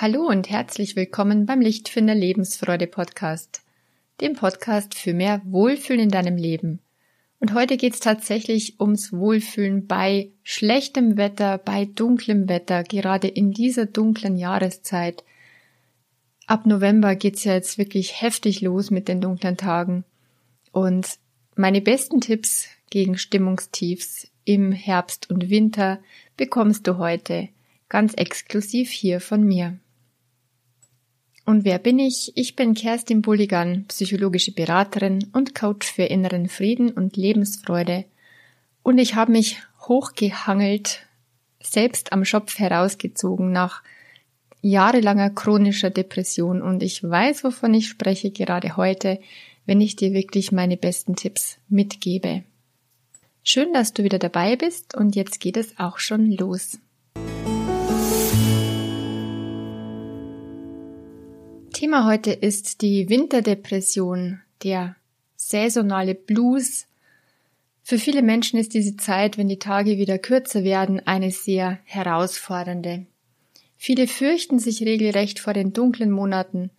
Hallo und herzlich willkommen beim Lichtfinder Lebensfreude Podcast, dem Podcast für mehr Wohlfühlen in deinem Leben. Und heute geht es tatsächlich ums Wohlfühlen bei schlechtem Wetter, bei dunklem Wetter, gerade in dieser dunklen Jahreszeit. Ab November geht's ja jetzt wirklich heftig los mit den dunklen Tagen. Und meine besten Tipps gegen Stimmungstiefs im Herbst und Winter bekommst du heute ganz exklusiv hier von mir. Und wer bin ich? Ich bin Kerstin Bulligan, psychologische Beraterin und Coach für inneren Frieden und Lebensfreude. Und ich habe mich hochgehangelt, selbst am Schopf herausgezogen nach jahrelanger chronischer Depression. Und ich weiß, wovon ich spreche gerade heute, wenn ich dir wirklich meine besten Tipps mitgebe. Schön, dass du wieder dabei bist und jetzt geht es auch schon los. Thema heute ist die Winterdepression, der saisonale Blues. Für viele Menschen ist diese Zeit, wenn die Tage wieder kürzer werden, eine sehr herausfordernde. Viele fürchten sich regelrecht vor den dunklen Monaten,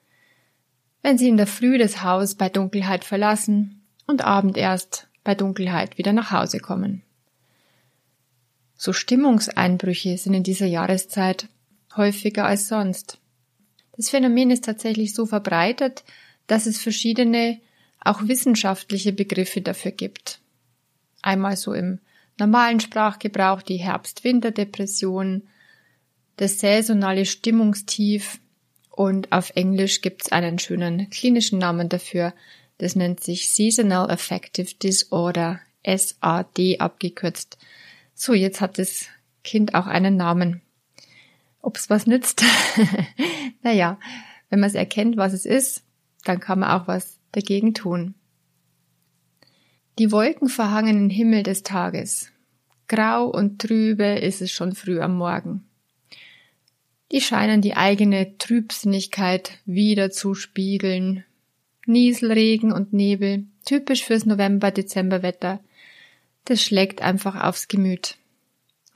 wenn sie in der Früh das Haus bei Dunkelheit verlassen und Abend erst bei Dunkelheit wieder nach Hause kommen. So Stimmungseinbrüche sind in dieser Jahreszeit häufiger als sonst. Das Phänomen ist tatsächlich so verbreitet, dass es verschiedene, auch wissenschaftliche Begriffe dafür gibt. Einmal so im normalen Sprachgebrauch die Herbst-Winter-Depression, das saisonale Stimmungstief und auf Englisch gibt es einen schönen klinischen Namen dafür. Das nennt sich Seasonal Affective Disorder, SAD abgekürzt. So, jetzt hat das Kind auch einen Namen. Ob's was nützt? naja, wenn man es erkennt, was es ist, dann kann man auch was dagegen tun. Die wolkenverhangenen Himmel des Tages. Grau und trübe ist es schon früh am Morgen. Die scheinen die eigene Trübsinnigkeit wieder zu spiegeln. Nieselregen und Nebel, typisch fürs November-Dezember-Wetter. Das schlägt einfach aufs Gemüt.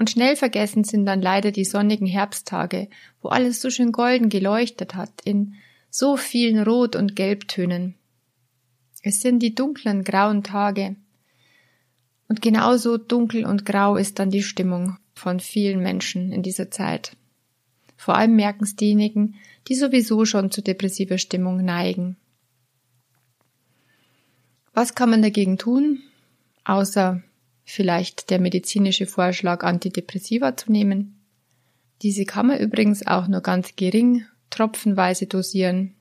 Und schnell vergessen sind dann leider die sonnigen Herbsttage, wo alles so schön golden geleuchtet hat, in so vielen Rot- und Gelbtönen. Es sind die dunklen, grauen Tage. Und genauso dunkel und grau ist dann die Stimmung von vielen Menschen in dieser Zeit. Vor allem merken es diejenigen, die sowieso schon zu depressiver Stimmung neigen. Was kann man dagegen tun, außer vielleicht der medizinische Vorschlag, Antidepressiva zu nehmen. Diese kann man übrigens auch nur ganz gering tropfenweise dosieren,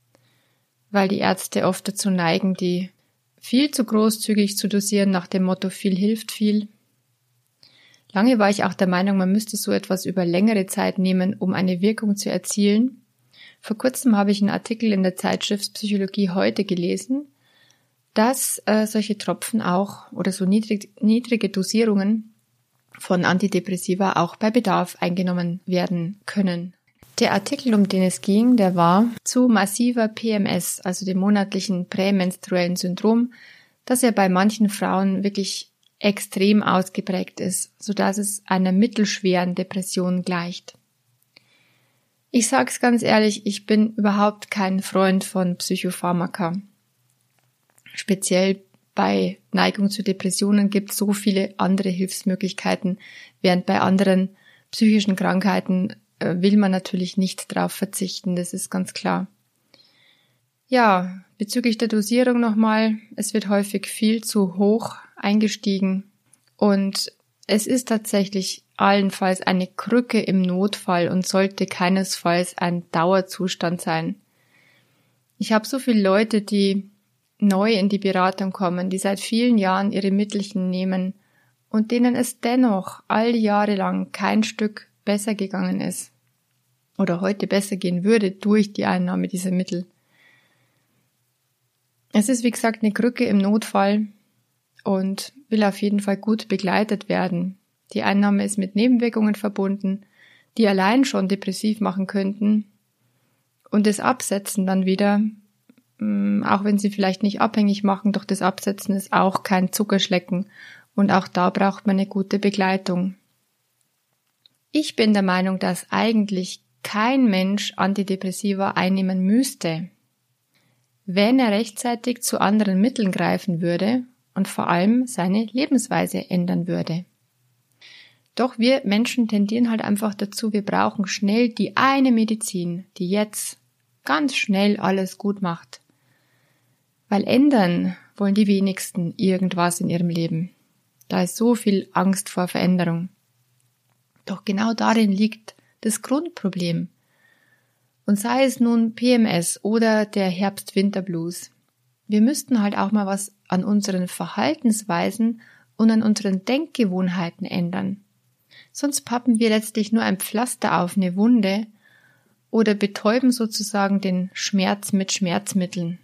weil die Ärzte oft dazu neigen, die viel zu großzügig zu dosieren nach dem Motto viel hilft viel. Lange war ich auch der Meinung, man müsste so etwas über längere Zeit nehmen, um eine Wirkung zu erzielen. Vor kurzem habe ich einen Artikel in der Zeitschrift Psychologie heute gelesen, dass äh, solche Tropfen auch oder so niedrig, niedrige Dosierungen von Antidepressiva auch bei Bedarf eingenommen werden können. Der Artikel, um den es ging, der war zu massiver PMS, also dem monatlichen prämenstruellen Syndrom, das ja bei manchen Frauen wirklich extrem ausgeprägt ist, so dass es einer mittelschweren Depression gleicht. Ich sag's ganz ehrlich, ich bin überhaupt kein Freund von Psychopharmaka. Speziell bei Neigung zu Depressionen gibt es so viele andere Hilfsmöglichkeiten, während bei anderen psychischen Krankheiten äh, will man natürlich nicht darauf verzichten, das ist ganz klar. Ja, bezüglich der Dosierung nochmal, es wird häufig viel zu hoch eingestiegen und es ist tatsächlich allenfalls eine Krücke im Notfall und sollte keinesfalls ein Dauerzustand sein. Ich habe so viele Leute, die neu in die Beratung kommen, die seit vielen Jahren ihre Mittelchen nehmen und denen es dennoch all Jahre lang kein Stück besser gegangen ist oder heute besser gehen würde durch die Einnahme dieser Mittel. Es ist wie gesagt eine Krücke im Notfall und will auf jeden Fall gut begleitet werden. Die Einnahme ist mit Nebenwirkungen verbunden, die allein schon depressiv machen könnten und das Absetzen dann wieder auch wenn sie vielleicht nicht abhängig machen durch das Absetzen, ist auch kein Zuckerschlecken und auch da braucht man eine gute Begleitung. Ich bin der Meinung, dass eigentlich kein Mensch Antidepressiva einnehmen müsste, wenn er rechtzeitig zu anderen Mitteln greifen würde und vor allem seine Lebensweise ändern würde. Doch wir Menschen tendieren halt einfach dazu, wir brauchen schnell die eine Medizin, die jetzt ganz schnell alles gut macht. Weil ändern wollen die wenigsten irgendwas in ihrem Leben. Da ist so viel Angst vor Veränderung. Doch genau darin liegt das Grundproblem. Und sei es nun PMS oder der Herbst-Winter-Blues. Wir müssten halt auch mal was an unseren Verhaltensweisen und an unseren Denkgewohnheiten ändern. Sonst pappen wir letztlich nur ein Pflaster auf eine Wunde oder betäuben sozusagen den Schmerz mit Schmerzmitteln.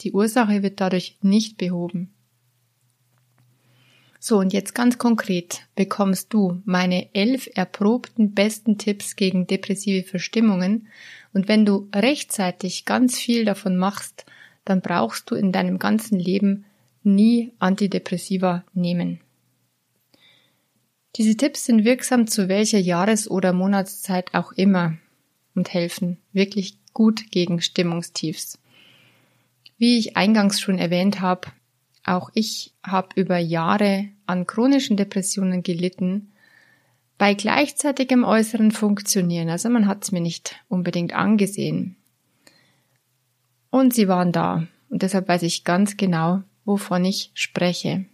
Die Ursache wird dadurch nicht behoben. So, und jetzt ganz konkret bekommst du meine elf erprobten besten Tipps gegen depressive Verstimmungen. Und wenn du rechtzeitig ganz viel davon machst, dann brauchst du in deinem ganzen Leben nie Antidepressiva nehmen. Diese Tipps sind wirksam zu welcher Jahres- oder Monatszeit auch immer und helfen wirklich gut gegen Stimmungstiefs. Wie ich eingangs schon erwähnt habe, auch ich habe über Jahre an chronischen Depressionen gelitten, bei gleichzeitigem äußeren Funktionieren. Also man hat es mir nicht unbedingt angesehen. Und sie waren da. Und deshalb weiß ich ganz genau, wovon ich spreche.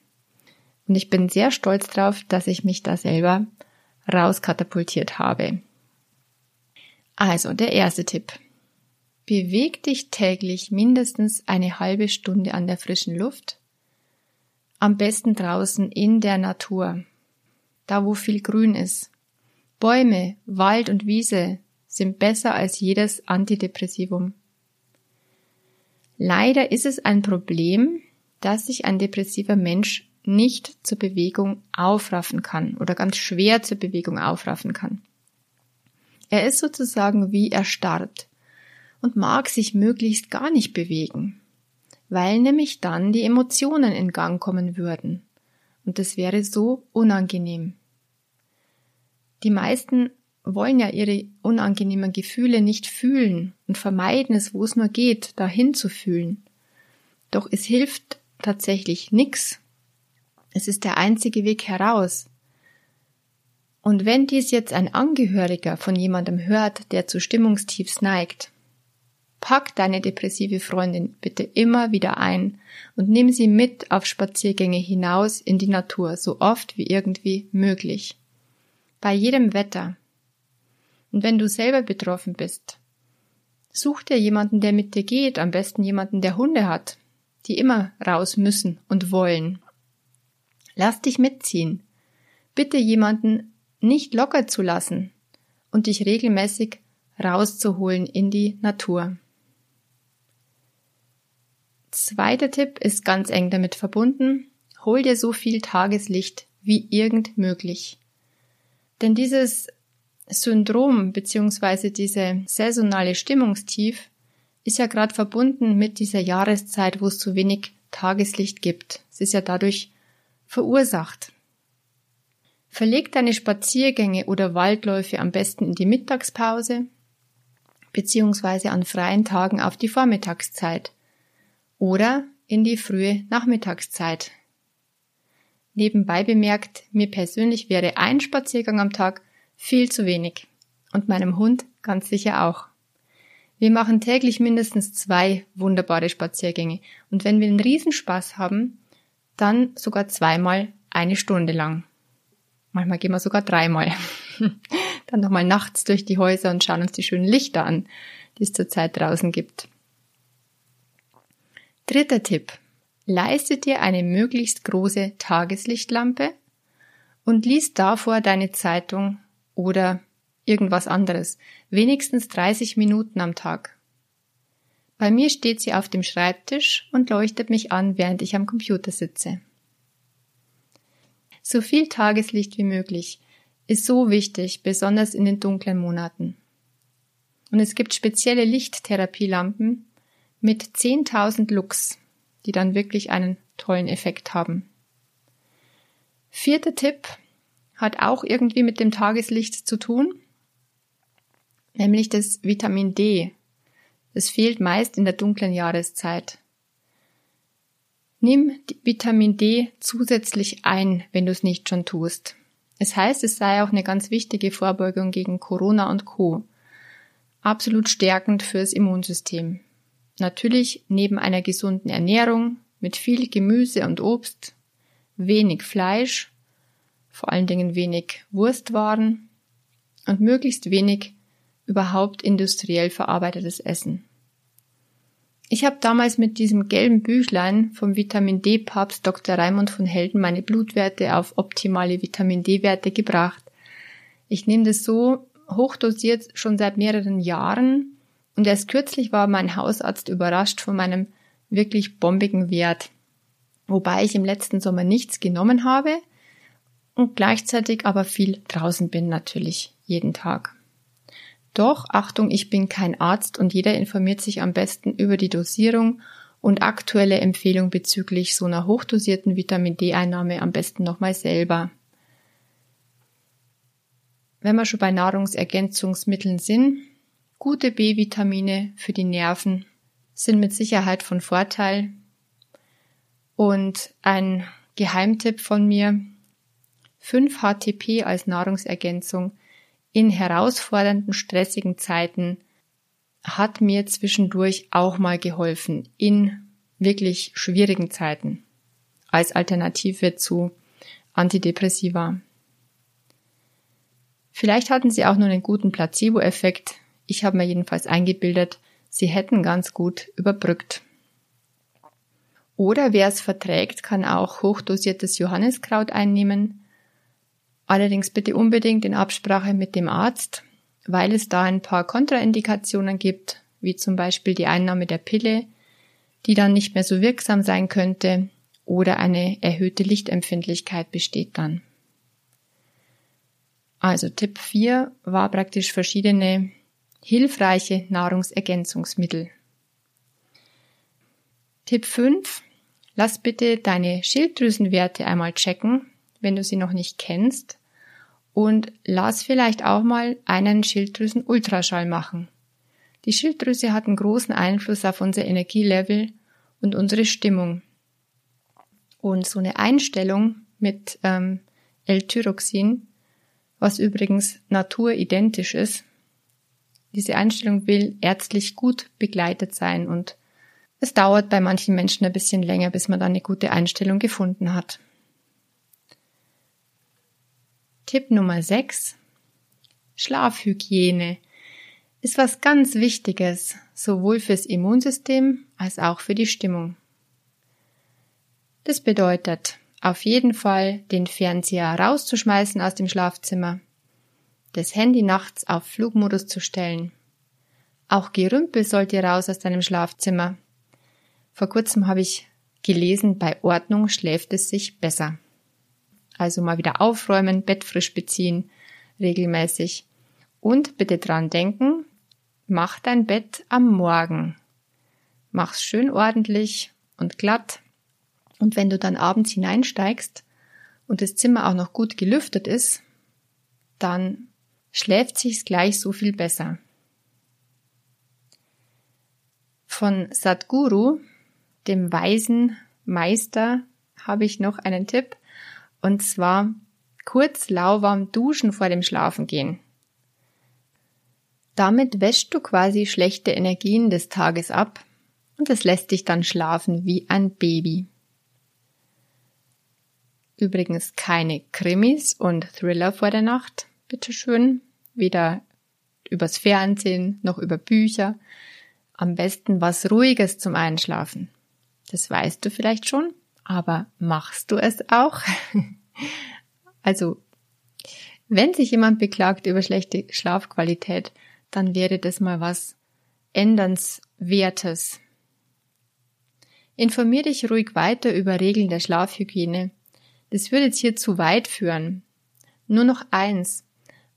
Und ich bin sehr stolz darauf, dass ich mich da selber rauskatapultiert habe. Also, der erste Tipp. Beweg dich täglich mindestens eine halbe Stunde an der frischen Luft. Am besten draußen in der Natur. Da, wo viel Grün ist. Bäume, Wald und Wiese sind besser als jedes Antidepressivum. Leider ist es ein Problem, dass sich ein depressiver Mensch nicht zur Bewegung aufraffen kann oder ganz schwer zur Bewegung aufraffen kann. Er ist sozusagen wie erstarrt und mag sich möglichst gar nicht bewegen, weil nämlich dann die Emotionen in Gang kommen würden. Und das wäre so unangenehm. Die meisten wollen ja ihre unangenehmen Gefühle nicht fühlen und vermeiden es, wo es nur geht, dahin zu fühlen. Doch es hilft tatsächlich nichts, es ist der einzige Weg heraus. Und wenn dies jetzt ein Angehöriger von jemandem hört, der zu Stimmungstiefs neigt, pack deine depressive Freundin bitte immer wieder ein und nimm sie mit auf Spaziergänge hinaus in die Natur, so oft wie irgendwie möglich. Bei jedem Wetter. Und wenn du selber betroffen bist, such dir jemanden, der mit dir geht, am besten jemanden, der Hunde hat, die immer raus müssen und wollen. Lass dich mitziehen. Bitte jemanden nicht locker zu lassen und dich regelmäßig rauszuholen in die Natur. Zweiter Tipp ist ganz eng damit verbunden. Hol dir so viel Tageslicht wie irgend möglich. Denn dieses Syndrom bzw. diese saisonale Stimmungstief ist ja gerade verbunden mit dieser Jahreszeit, wo es zu wenig Tageslicht gibt. Es ist ja dadurch verursacht. Verleg deine Spaziergänge oder Waldläufe am besten in die Mittagspause beziehungsweise an freien Tagen auf die Vormittagszeit oder in die frühe Nachmittagszeit. Nebenbei bemerkt, mir persönlich wäre ein Spaziergang am Tag viel zu wenig und meinem Hund ganz sicher auch. Wir machen täglich mindestens zwei wunderbare Spaziergänge und wenn wir einen Riesenspaß haben, dann sogar zweimal eine Stunde lang. Manchmal gehen wir sogar dreimal. dann nochmal nachts durch die Häuser und schauen uns die schönen Lichter an, die es zurzeit draußen gibt. Dritter Tipp. Leiste dir eine möglichst große Tageslichtlampe und lies davor deine Zeitung oder irgendwas anderes, wenigstens 30 Minuten am Tag. Bei mir steht sie auf dem Schreibtisch und leuchtet mich an, während ich am Computer sitze. So viel Tageslicht wie möglich ist so wichtig, besonders in den dunklen Monaten. Und es gibt spezielle Lichttherapielampen mit 10.000 Lux, die dann wirklich einen tollen Effekt haben. Vierter Tipp hat auch irgendwie mit dem Tageslicht zu tun. nämlich das Vitamin D. Es fehlt meist in der dunklen Jahreszeit. Nimm Vitamin D zusätzlich ein, wenn du es nicht schon tust. Es heißt, es sei auch eine ganz wichtige Vorbeugung gegen Corona und Co. Absolut stärkend fürs Immunsystem. Natürlich neben einer gesunden Ernährung mit viel Gemüse und Obst, wenig Fleisch, vor allen Dingen wenig Wurstwaren und möglichst wenig überhaupt industriell verarbeitetes Essen. Ich habe damals mit diesem gelben Büchlein vom Vitamin D-Papst Dr. Raimund von Helden meine Blutwerte auf optimale Vitamin D-Werte gebracht. Ich nehme das so hochdosiert schon seit mehreren Jahren und erst kürzlich war mein Hausarzt überrascht von meinem wirklich bombigen Wert. Wobei ich im letzten Sommer nichts genommen habe und gleichzeitig aber viel draußen bin natürlich jeden Tag. Doch, Achtung, ich bin kein Arzt und jeder informiert sich am besten über die Dosierung und aktuelle Empfehlung bezüglich so einer hochdosierten Vitamin D-Einnahme am besten nochmal selber. Wenn wir schon bei Nahrungsergänzungsmitteln sind, gute B-Vitamine für die Nerven sind mit Sicherheit von Vorteil. Und ein Geheimtipp von mir, 5 HTP als Nahrungsergänzung in herausfordernden, stressigen Zeiten hat mir zwischendurch auch mal geholfen, in wirklich schwierigen Zeiten, als Alternative zu Antidepressiva. Vielleicht hatten sie auch nur einen guten Placebo-Effekt. Ich habe mir jedenfalls eingebildet, sie hätten ganz gut überbrückt. Oder wer es verträgt, kann auch hochdosiertes Johanniskraut einnehmen. Allerdings bitte unbedingt in Absprache mit dem Arzt, weil es da ein paar Kontraindikationen gibt, wie zum Beispiel die Einnahme der Pille, die dann nicht mehr so wirksam sein könnte oder eine erhöhte Lichtempfindlichkeit besteht dann. Also Tipp 4 war praktisch verschiedene hilfreiche Nahrungsergänzungsmittel. Tipp 5. Lass bitte deine Schilddrüsenwerte einmal checken wenn du sie noch nicht kennst. Und lass vielleicht auch mal einen Schilddrüsen-Ultraschall machen. Die Schilddrüse hat einen großen Einfluss auf unser Energielevel und unsere Stimmung. Und so eine Einstellung mit ähm, L-Tyroxin, was übrigens naturidentisch ist, diese Einstellung will ärztlich gut begleitet sein und es dauert bei manchen Menschen ein bisschen länger, bis man dann eine gute Einstellung gefunden hat. Tipp Nummer 6. Schlafhygiene ist was ganz Wichtiges, sowohl fürs Immunsystem als auch für die Stimmung. Das bedeutet, auf jeden Fall den Fernseher rauszuschmeißen aus dem Schlafzimmer, das Handy nachts auf Flugmodus zu stellen. Auch Gerümpel sollte raus aus deinem Schlafzimmer. Vor kurzem habe ich gelesen, bei Ordnung schläft es sich besser. Also mal wieder aufräumen, Bett frisch beziehen, regelmäßig. Und bitte dran denken, mach dein Bett am Morgen. Mach's schön ordentlich und glatt. Und wenn du dann abends hineinsteigst und das Zimmer auch noch gut gelüftet ist, dann schläft sich's gleich so viel besser. Von Sadhguru, dem weisen Meister, habe ich noch einen Tipp. Und zwar kurz lauwarm duschen vor dem Schlafengehen. Damit wäschst du quasi schlechte Energien des Tages ab und es lässt dich dann schlafen wie ein Baby. Übrigens keine Krimis und Thriller vor der Nacht, bitteschön. Weder übers Fernsehen noch über Bücher. Am besten was Ruhiges zum Einschlafen. Das weißt du vielleicht schon, aber machst du es auch? also, wenn sich jemand beklagt über schlechte Schlafqualität, dann wäre das mal was Ändernswertes. Informier dich ruhig weiter über Regeln der Schlafhygiene. Das würde jetzt hier zu weit führen. Nur noch eins.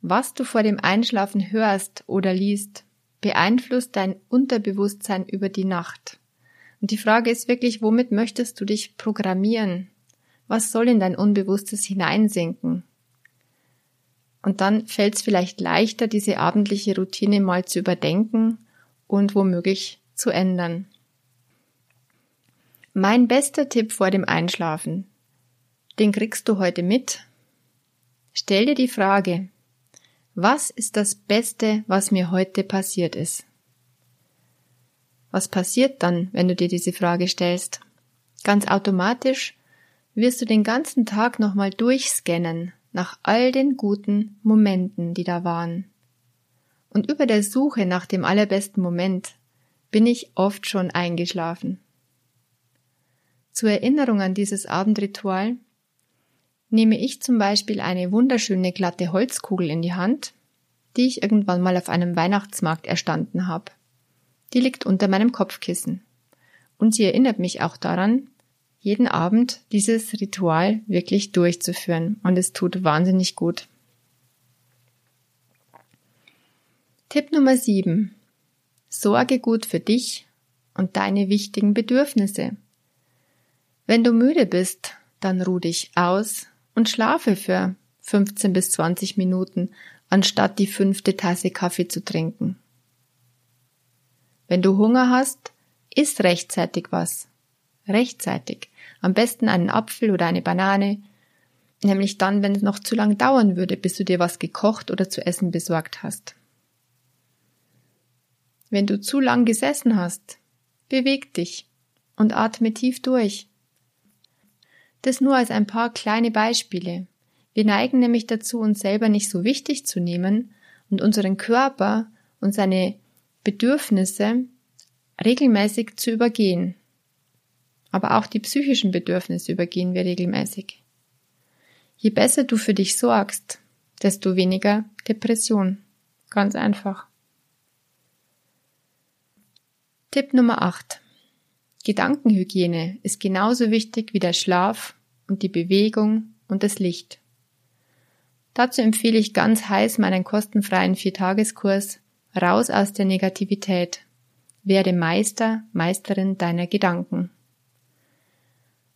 Was du vor dem Einschlafen hörst oder liest, beeinflusst dein Unterbewusstsein über die Nacht. Und die Frage ist wirklich, womit möchtest du dich programmieren? Was soll in dein Unbewusstes hineinsinken? Und dann fällt es vielleicht leichter, diese abendliche Routine mal zu überdenken und womöglich zu ändern. Mein bester Tipp vor dem Einschlafen, den kriegst du heute mit. Stell dir die Frage, was ist das Beste, was mir heute passiert ist? Was passiert dann, wenn du dir diese Frage stellst? Ganz automatisch wirst du den ganzen Tag nochmal durchscannen nach all den guten Momenten, die da waren. Und über der Suche nach dem allerbesten Moment bin ich oft schon eingeschlafen. Zur Erinnerung an dieses Abendritual nehme ich zum Beispiel eine wunderschöne glatte Holzkugel in die Hand, die ich irgendwann mal auf einem Weihnachtsmarkt erstanden habe. Die liegt unter meinem Kopfkissen. Und sie erinnert mich auch daran, jeden Abend dieses Ritual wirklich durchzuführen. Und es tut wahnsinnig gut. Tipp Nummer 7. Sorge gut für dich und deine wichtigen Bedürfnisse. Wenn du müde bist, dann ruh dich aus und schlafe für 15 bis 20 Minuten, anstatt die fünfte Tasse Kaffee zu trinken. Wenn du Hunger hast, iss rechtzeitig was. Rechtzeitig. Am besten einen Apfel oder eine Banane, nämlich dann, wenn es noch zu lang dauern würde, bis du dir was gekocht oder zu essen besorgt hast. Wenn du zu lang gesessen hast, beweg dich und atme tief durch. Das nur als ein paar kleine Beispiele. Wir neigen nämlich dazu, uns selber nicht so wichtig zu nehmen und unseren Körper und seine Bedürfnisse regelmäßig zu übergehen. Aber auch die psychischen Bedürfnisse übergehen wir regelmäßig. Je besser du für dich sorgst, desto weniger Depression. Ganz einfach. Tipp Nummer 8. Gedankenhygiene ist genauso wichtig wie der Schlaf und die Bewegung und das Licht. Dazu empfehle ich ganz heiß meinen kostenfreien Viertageskurs Raus aus der Negativität. Werde Meister, Meisterin deiner Gedanken.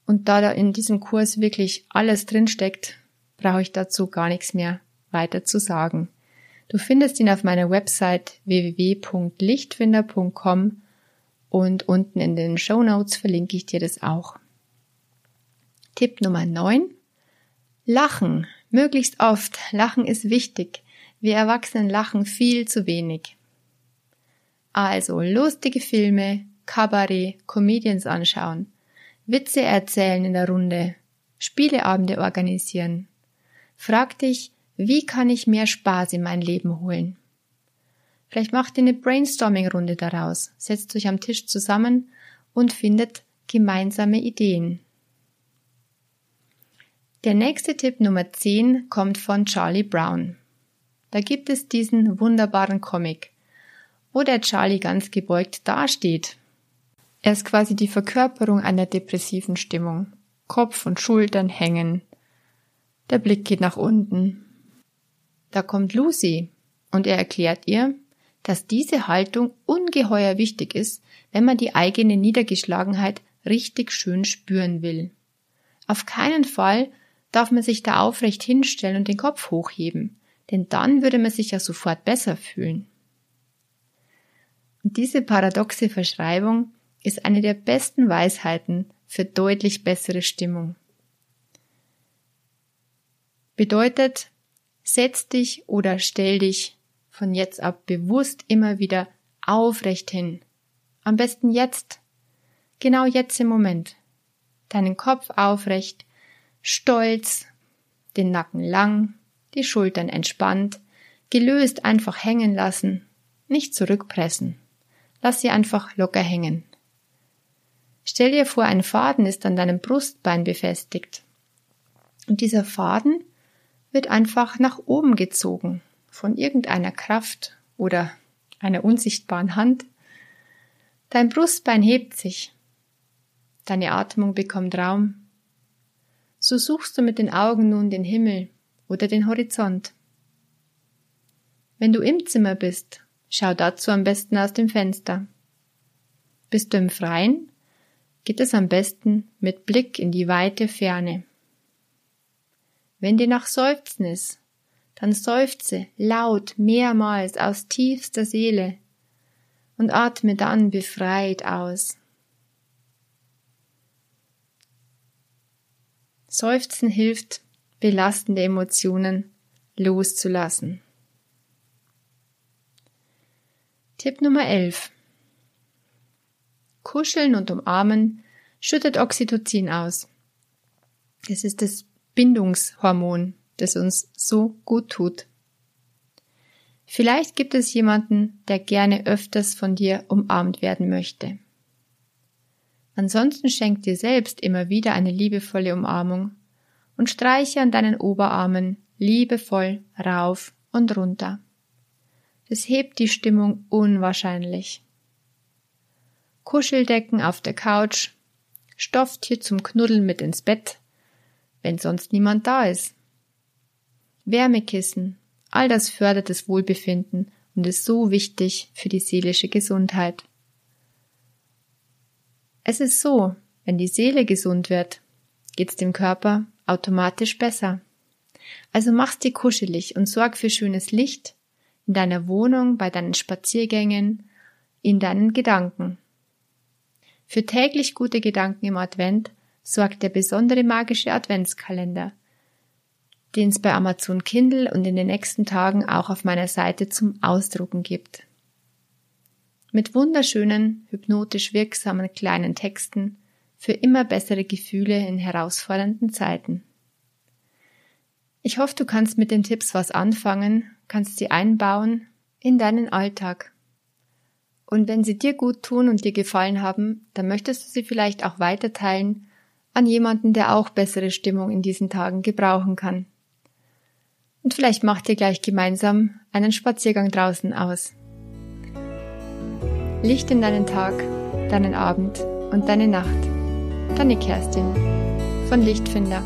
Und da da in diesem Kurs wirklich alles drinsteckt, brauche ich dazu gar nichts mehr weiter zu sagen. Du findest ihn auf meiner Website www.lichtfinder.com und unten in den Show Notes verlinke ich dir das auch. Tipp Nummer 9. Lachen. Möglichst oft. Lachen ist wichtig. Wir Erwachsenen lachen viel zu wenig. Also lustige Filme, Kabarett, Comedians anschauen, Witze erzählen in der Runde, Spieleabende organisieren. Frag dich, wie kann ich mehr Spaß in mein Leben holen? Vielleicht macht ihr eine Brainstorming-Runde daraus, setzt euch am Tisch zusammen und findet gemeinsame Ideen. Der nächste Tipp Nummer 10 kommt von Charlie Brown. Da gibt es diesen wunderbaren Comic, wo der Charlie ganz gebeugt dasteht. Er ist quasi die Verkörperung einer depressiven Stimmung. Kopf und Schultern hängen. Der Blick geht nach unten. Da kommt Lucy und er erklärt ihr, dass diese Haltung ungeheuer wichtig ist, wenn man die eigene Niedergeschlagenheit richtig schön spüren will. Auf keinen Fall darf man sich da aufrecht hinstellen und den Kopf hochheben denn dann würde man sich ja sofort besser fühlen. Und diese paradoxe Verschreibung ist eine der besten Weisheiten für deutlich bessere Stimmung. Bedeutet, setz dich oder stell dich von jetzt ab bewusst immer wieder aufrecht hin. Am besten jetzt, genau jetzt im Moment. Deinen Kopf aufrecht, stolz, den Nacken lang, die Schultern entspannt, gelöst einfach hängen lassen, nicht zurückpressen. Lass sie einfach locker hängen. Stell dir vor, ein Faden ist an deinem Brustbein befestigt. Und dieser Faden wird einfach nach oben gezogen von irgendeiner Kraft oder einer unsichtbaren Hand. Dein Brustbein hebt sich. Deine Atmung bekommt Raum. So suchst du mit den Augen nun den Himmel oder den Horizont. Wenn du im Zimmer bist, schau dazu am besten aus dem Fenster. Bist du im Freien, geht es am besten mit Blick in die weite Ferne. Wenn dir nach Seufzen ist, dann seufze laut mehrmals aus tiefster Seele und atme dann befreit aus. Seufzen hilft, belastende Emotionen loszulassen. Tipp Nummer 11. Kuscheln und umarmen schüttet Oxytocin aus. Es ist das Bindungshormon, das uns so gut tut. Vielleicht gibt es jemanden, der gerne öfters von dir umarmt werden möchte. Ansonsten schenk dir selbst immer wieder eine liebevolle Umarmung und streiche an deinen Oberarmen liebevoll rauf und runter. Das hebt die Stimmung unwahrscheinlich. Kuscheldecken auf der Couch, Stofftier zum Knuddeln mit ins Bett, wenn sonst niemand da ist. Wärmekissen, all das fördert das Wohlbefinden und ist so wichtig für die seelische Gesundheit. Es ist so, wenn die Seele gesund wird, geht's dem Körper automatisch besser. Also mach's dir kuschelig und sorg für schönes Licht in deiner Wohnung, bei deinen Spaziergängen, in deinen Gedanken. Für täglich gute Gedanken im Advent sorgt der besondere magische Adventskalender, den es bei Amazon Kindle und in den nächsten Tagen auch auf meiner Seite zum Ausdrucken gibt. Mit wunderschönen, hypnotisch wirksamen kleinen Texten für immer bessere Gefühle in herausfordernden Zeiten. Ich hoffe, du kannst mit den Tipps was anfangen, kannst sie einbauen in deinen Alltag. Und wenn sie dir gut tun und dir gefallen haben, dann möchtest du sie vielleicht auch weiterteilen an jemanden, der auch bessere Stimmung in diesen Tagen gebrauchen kann. Und vielleicht macht ihr gleich gemeinsam einen Spaziergang draußen aus. Licht in deinen Tag, deinen Abend und deine Nacht. Deine Kerstin von Lichtfinder.